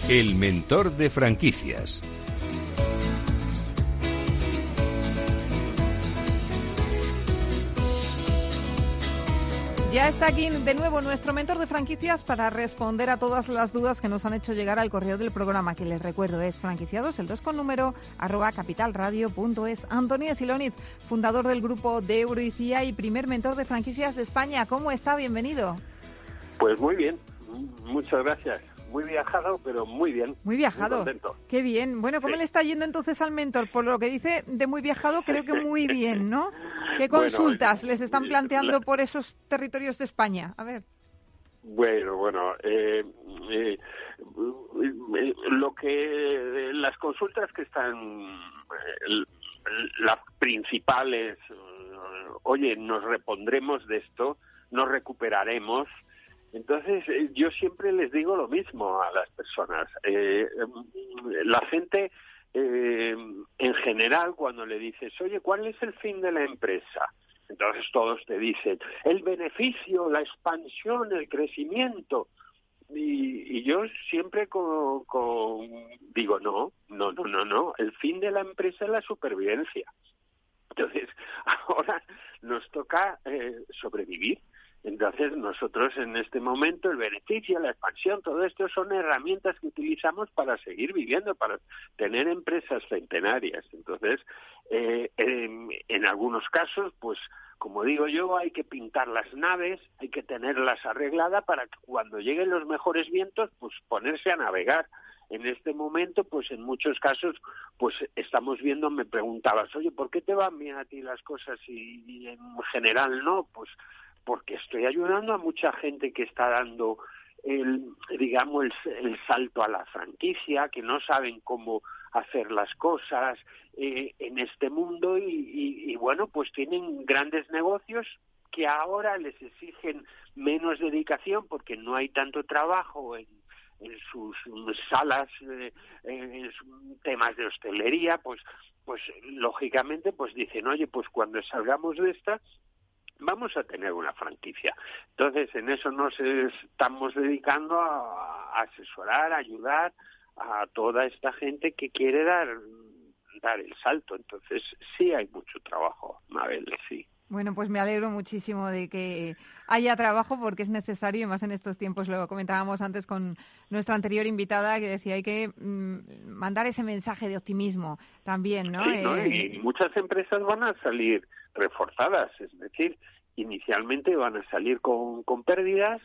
El mentor de franquicias. Ya está aquí de nuevo nuestro mentor de franquicias para responder a todas las dudas que nos han hecho llegar al correo del programa, que les recuerdo es franquiciados, el 2 con número, arroba capitalradio.es. Antonio Siloniz, fundador del grupo de Euroicía y primer mentor de franquicias de España. ¿Cómo está? Bienvenido. Pues muy bien, muchas gracias muy viajado, pero muy bien. Muy viajado. Qué bien. Bueno, ¿cómo le está yendo entonces al mentor? Por lo que dice de muy viajado, creo que muy *laughs* bien, ¿no? ¿Qué consultas les están planteando por esos territorios de España? A ver. Bueno, bueno, eh, eh, lo que las consultas que están las principales, oye, nos repondremos de esto, nos recuperaremos, entonces, eh, yo siempre les digo lo mismo a las personas. Eh, em, la gente, eh, en general, cuando le dices, oye, ¿cuál es el fin de la empresa? Entonces todos te dicen, el beneficio, la expansión, el crecimiento. Y, yo siempre con, digo, no, no, no, no, no, el fin de la empresa es la supervivencia. Entonces, *laughs* ahora nos toca sobrevivir entonces, nosotros en este momento, el beneficio, la expansión, todo esto son herramientas que utilizamos para seguir viviendo, para tener empresas centenarias. Entonces, eh, en, algunos casos, pues, como digo yo, hay que pintar las naves, hay que tenerlas arregladas para que cuando lleguen los mejores vientos, pues ponerse a navegar en este momento, pues en muchos casos, pues estamos viendo, me preguntabas, oye, ¿por qué te van bien a ti las cosas y en general no? Pues porque estoy ayudando a mucha gente que está dando el, digamos, el, salto a la franquicia, que no saben cómo hacer las cosas eh, en este mundo y, bueno, pues tienen grandes negocios que ahora les exigen menos dedicación porque no hay tanto trabajo en, sus salas, eh, en temas de hostelería, pues pues lógicamente pues dicen, oye, pues cuando salgamos de esta, vamos a tener una franquicia. Entonces, en eso nos estamos dedicando a, asesorar, a ayudar a toda esta gente que quiere dar dar el salto. Entonces, sí hay mucho trabajo, Mabel, sí. Bueno, pues me alegro muchísimo de que haya trabajo porque es necesario y más en estos tiempos. Lo comentábamos antes con nuestra anterior invitada que decía hay que mm, mandar ese mensaje de optimismo también, ¿no? Sí, ¿no? Eh, y muchas empresas van a salir reforzadas, es decir, inicialmente van a salir con, con pérdidas,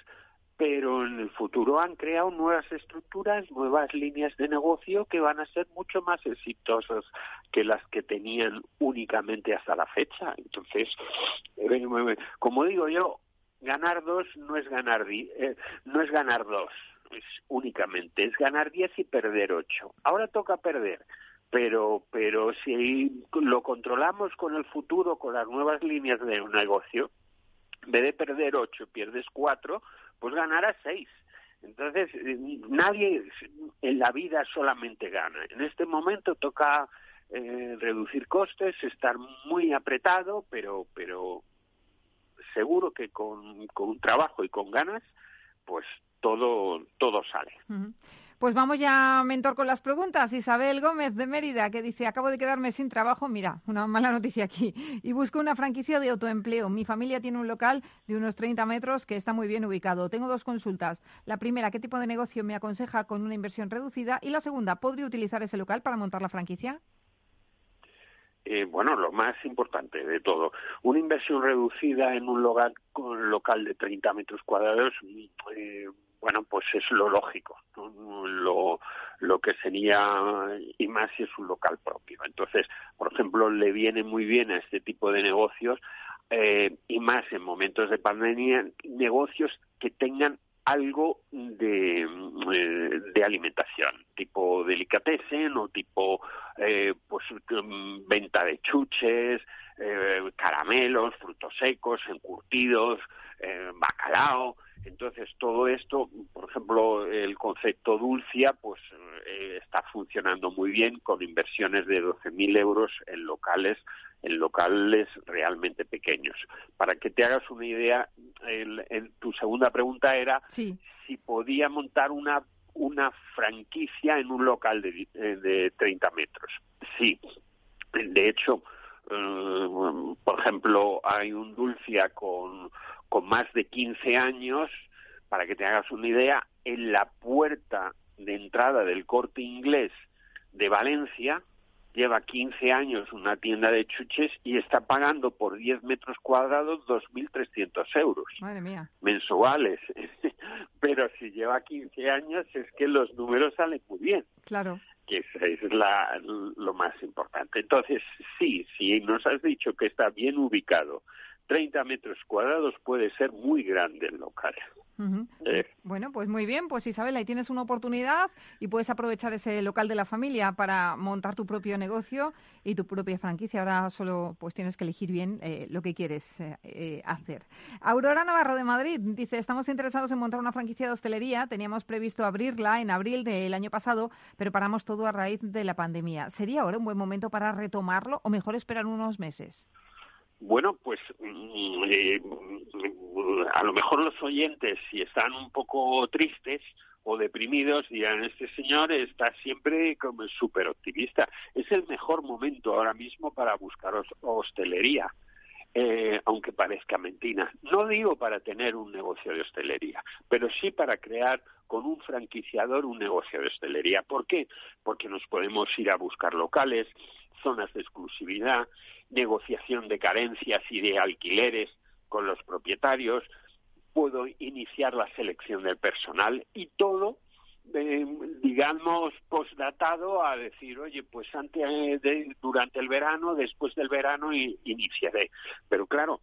pero en el futuro han creado nuevas estructuras, nuevas líneas de negocio que van a ser mucho más exitosas que las que tenían únicamente hasta la fecha. Entonces, eh, como digo yo, ganar dos no es ganar eh, no es ganar dos, es únicamente es ganar diez y perder ocho. Ahora toca perder pero pero si lo controlamos con el futuro, con las nuevas líneas de un negocio, en vez de perder ocho, pierdes cuatro, pues ganarás seis. Entonces, nadie en la vida solamente gana. En este momento toca eh, reducir costes, estar muy apretado, pero, pero seguro que con, con trabajo y con ganas, pues todo, todo sale. Pues vamos ya, mentor, con las preguntas. Isabel Gómez de Mérida, que dice, acabo de quedarme sin trabajo, mira, una mala noticia aquí, y busco una franquicia de autoempleo. Mi familia tiene un local de unos 30 metros que está muy bien ubicado. Tengo dos consultas. La primera, ¿qué tipo de negocio me aconseja con una inversión reducida? Y la segunda, ¿podría utilizar ese local para montar la franquicia? Eh, bueno, lo más importante de todo, una inversión reducida en un local, local de 30 metros cuadrados, eh, bueno, pues es lo lógico, lo, lo que sería, y más si es un local propio. Entonces, por ejemplo, le viene muy bien a este tipo de negocios, eh, y más en momentos de pandemia, negocios que tengan algo de, eh, alimentación, tipo delicatessen o tipo eh, pues mm, venta de chuches, eh, caramelos, frutos secos, encurtidos, eh, bacalao, entonces, todo esto, por ejemplo, el concepto Dulcia, pues eh, está funcionando muy bien con inversiones de 12.000 euros en locales, en locales realmente pequeños. Para que te hagas una idea, el, tu segunda pregunta era si podía montar una una franquicia en un local de, eh, de 30 metros. Sí. De hecho, eh, por ejemplo, hay un Dulcia con con más de 15 años, para que te hagas una idea, en la puerta de entrada del corte inglés de Valencia, lleva 15 años una tienda de chuches y está pagando por 10 metros cuadrados 2.300 euros. Madre mía. Mensuales. *laughs* Pero si lleva 15 años es que los números salen muy bien. Claro. Que eso es la, lo más importante. Entonces, sí, si nos has dicho que está bien ubicado, 30 metros cuadrados puede ser muy grande el local. Eh. Bueno, pues muy bien, pues Isabel, ahí tienes una oportunidad y puedes aprovechar ese local de la familia para montar tu propio negocio y tu propia franquicia. Ahora solo pues tienes que elegir bien eh, lo que quieres eh, hacer. Aurora Navarro de Madrid dice, estamos interesados en montar una franquicia de hostelería. Teníamos previsto abrirla en abril del año pasado, pero paramos todo a raíz de la pandemia. ¿Sería ahora un buen momento para retomarlo o mejor esperar unos meses? Bueno, pues mm, eh, a lo mejor los oyentes, si están un poco tristes o deprimidos, dirán, este señor está siempre como súper optimista. Es el mejor momento ahora mismo para buscar hostelería. Eh, aunque parezca mentira. No digo para tener un negocio de hostelería, pero sí para crear con un franquiciador un negocio de hostelería. ¿Por qué? Porque nos podemos ir a buscar locales, zonas de exclusividad, negociación de carencias y de alquileres con los propietarios, puedo iniciar la selección del personal y todo, eh, digamos, postdatado a decir, oye, pues antes de, durante el verano, después del verano iniciaré. Pero claro,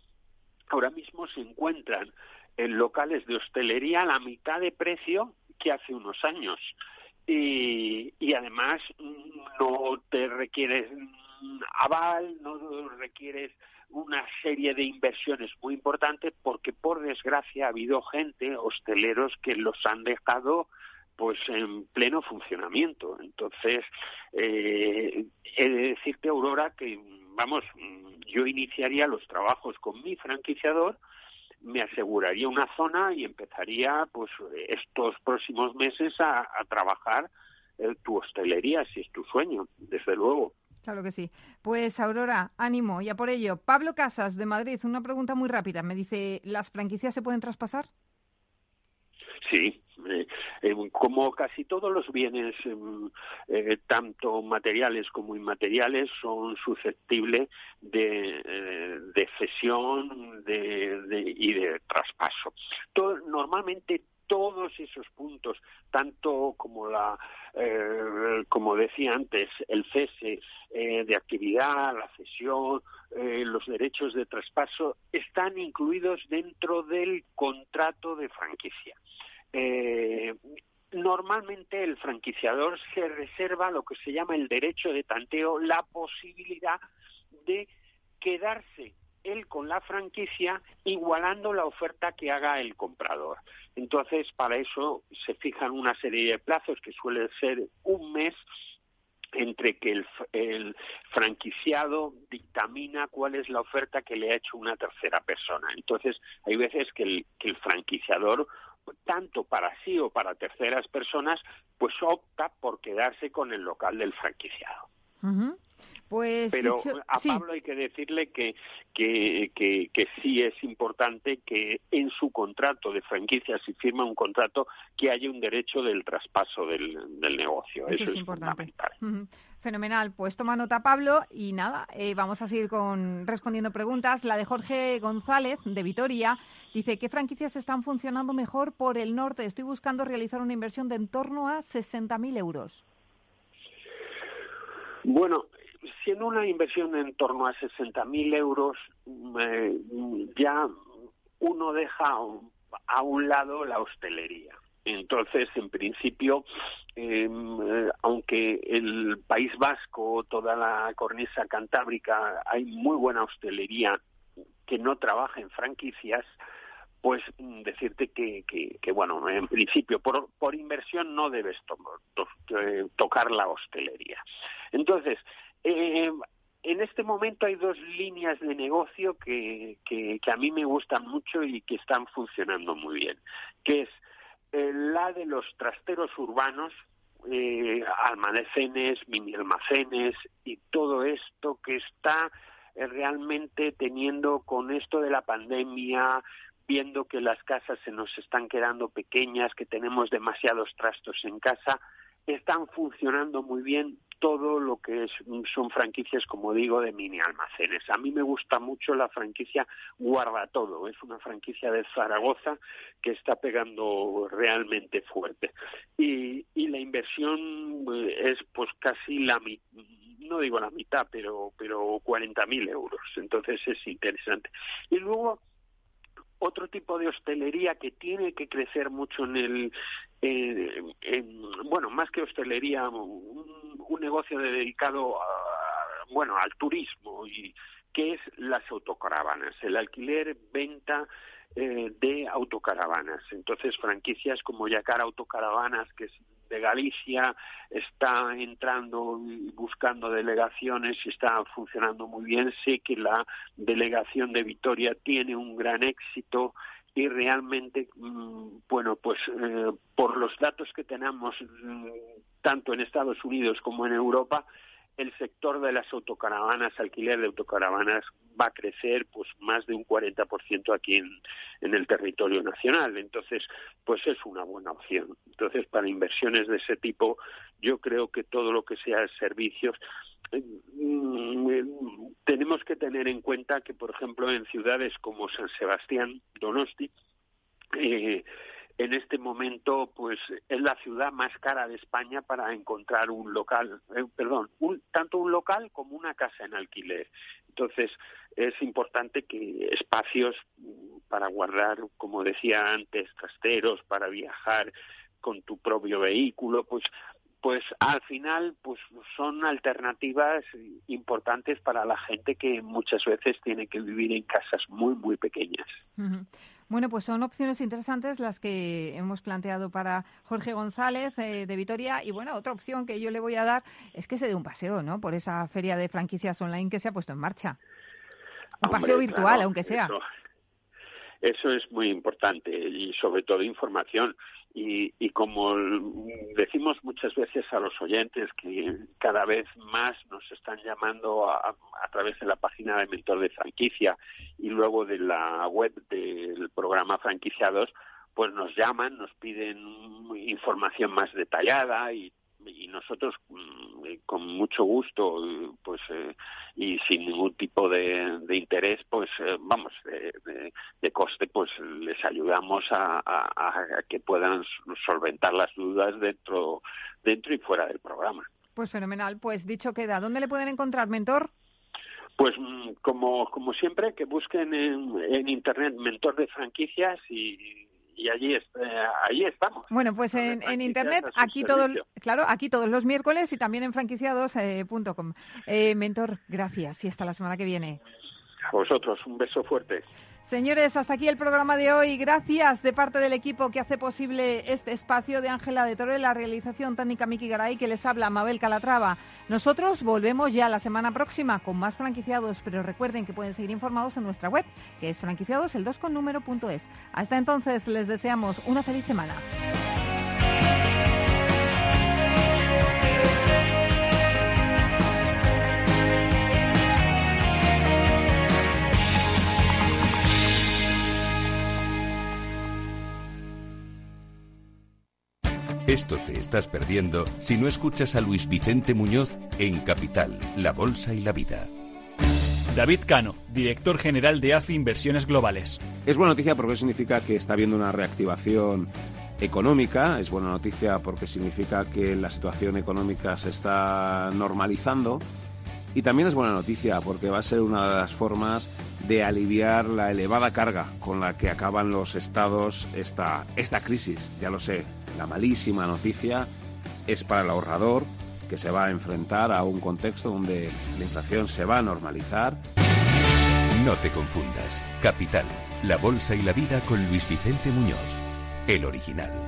ahora mismo se encuentran en locales de hostelería a la mitad de precio que hace unos años. Y, y además no te requieres aval, no requieres una serie de inversiones muy importantes porque por desgracia ha habido gente, hosteleros, que los han dejado pues en pleno funcionamiento. Entonces, eh, he de decirte, Aurora, que, vamos, yo iniciaría los trabajos con mi franquiciador, me aseguraría una zona y empezaría, pues, estos próximos meses a, trabajar eh, tu hostelería, si es tu sueño, desde luego. Claro que sí. Pues Aurora, ánimo, ya por ello. Pablo Casas, de Madrid, una pregunta muy rápida. Me dice, ¿las franquicias se pueden traspasar? Sí, eh, eh, como casi todos los bienes, em, eh, tanto materiales como inmateriales, son susceptibles de, de cesión de, y de traspaso. Normalmente todos esos puntos, tanto como la, como decía antes, el cese de actividad, la cesión, los derechos de traspaso, están incluidos dentro del contrato de franquicia eh, normalmente el franquiciador se reserva lo que se llama el derecho de tanteo, la posibilidad de quedarse él con la franquicia igualando la oferta que haga el comprador. Entonces, para eso se fijan una serie de plazos que suele ser un mes entre que el, franquiciado dictamina cuál es la oferta que le ha hecho una tercera persona. Entonces, hay veces que el franquiciador tanto para sí o para terceras personas, pues opta por quedarse con el local del franquiciado. Pues, Pero a Pablo hay que decirle que, que, que, sí es importante que en su contrato de franquicia, si firma un contrato, que haya un derecho del traspaso del, del negocio. Eso, es, importante. fundamental. Fenomenal. Pues toma nota, Pablo. Y nada, eh, vamos a seguir con respondiendo preguntas. La de Jorge González, de Vitoria, dice: ¿Qué franquicias están funcionando mejor por el norte? Estoy buscando realizar una inversión de en torno a 60.000 euros. Bueno, siendo una inversión en torno a 60.000 euros, eh, ya uno deja a un lado la hostelería. Entonces, en principio, em, eh, aunque el País Vasco, toda la cornisa cantábrica, hay muy buena hostelería que no trabaja en franquicias, pues mm, decirte que, que, bueno, en principio, por, por inversión no debes eh, tocar la hostelería. Entonces, eh, en este momento hay dos líneas de negocio que, que, a mí me gustan mucho y que están funcionando muy bien, que es eh, la de los trasteros urbanos, eh, almacenes, mini almacenes y todo esto que está eh, realmente teniendo con esto de la pandemia, viendo que las casas se nos están quedando pequeñas, que tenemos demasiados trastos en casa, están funcionando muy bien todo lo que es, son franquicias, como digo, de mini almacenes. A mí me gusta mucho la franquicia Guarda Todo. Es una franquicia de Zaragoza que está pegando realmente fuerte. Y, y la inversión eh, es pues casi la mitad no digo la mitad, pero pero 40.000 euros. Entonces es interesante. Y luego otro tipo de hostelería que tiene que crecer mucho en el, en, bueno, más que hostelería, un, un negocio dedicado a, bueno, al turismo y que es las autocaravanas, el alquiler, venta eh, de autocaravanas. Entonces, franquicias como Yacar Autocaravanas, que es de Galicia está entrando y buscando delegaciones y está funcionando muy bien. Sé que la delegación de Vitoria tiene un gran éxito y realmente, mm, bueno, pues eh, por los datos que tenemos mm, tanto en Estados Unidos como en Europa, el sector de las autocaravanas, alquiler de autocaravanas, va a crecer pues más de un 40% aquí en, el territorio nacional. Entonces, pues es una buena opción. Entonces, para inversiones de ese tipo, yo creo que todo lo que sea servicios, mm, tenemos que tener en cuenta que, por ejemplo, en ciudades como San Sebastián, Donosti, eh, en este momento pues es la ciudad más cara de España para encontrar un local, eh, perdón, un, tanto un local como una casa en alquiler. Entonces es importante que espacios para guardar, como decía antes, trasteros, para viajar con tu propio vehículo, pues pues al final pues son alternativas importantes para la gente que muchas veces tiene que vivir en casas muy muy pequeñas. Bueno, pues son opciones interesantes las que hemos planteado para Jorge González eh, de Vitoria. Y bueno, otra opción que yo le voy a dar es que se dé un paseo, ¿no? Por esa feria de franquicias online que se ha puesto en marcha. Un paseo virtual, aunque sea. eso es muy importante y sobre todo información. Y, como decimos muchas veces a los oyentes que cada vez más nos están llamando a, través de la página de Mentor de Franquicia y luego de la web del programa Franquiciados, pues nos llaman, nos piden información más detallada y y nosotros mm, eh, con mucho gusto pues eh, y sin ningún tipo de, interés pues eh, vamos de, coste pues les ayudamos a, que puedan solventar las dudas dentro dentro y fuera del programa. Pues fenomenal. Pues dicho queda dónde le pueden encontrar mentor pues mm, como como siempre que busquen en, en internet mentor de franquicias y y allí, eh, allí estamos. Bueno, pues en, internet, aquí todos, claro, aquí todos los miércoles y también en franquiciados.com. Eh, mentor, gracias y hasta la semana que viene. A vosotros, un beso fuerte. Señores, hasta aquí el programa de hoy. Gracias de parte del equipo que hace posible este espacio de Ángela de Torre, la realización técnica Miki Garay, que les habla Mabel Calatrava. Nosotros volvemos ya la semana próxima con más franquiciados, pero recuerden que pueden seguir informados en nuestra web, que es franquiciados el 2 con número.es. Hasta entonces, les deseamos una feliz semana. Esto te estás perdiendo si no escuchas a Luis Vicente Muñoz en Capital, La Bolsa y la Vida. David Cano, director general de AFI Inversiones Globales. Es buena noticia porque significa que está habiendo una reactivación económica, es buena noticia porque significa que la situación económica se está normalizando y también es buena noticia porque va a ser una de las formas de aliviar la elevada carga con la que acaban los estados esta, esta crisis. Ya lo sé, la malísima noticia es para el ahorrador que se va a enfrentar a un contexto donde la inflación se va a normalizar. No te confundas. Capital, la bolsa y la vida con Luis Vicente Muñoz, el original.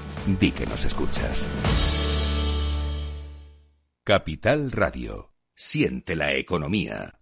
Di que nos escuchas. Capital Radio. Siente la economía.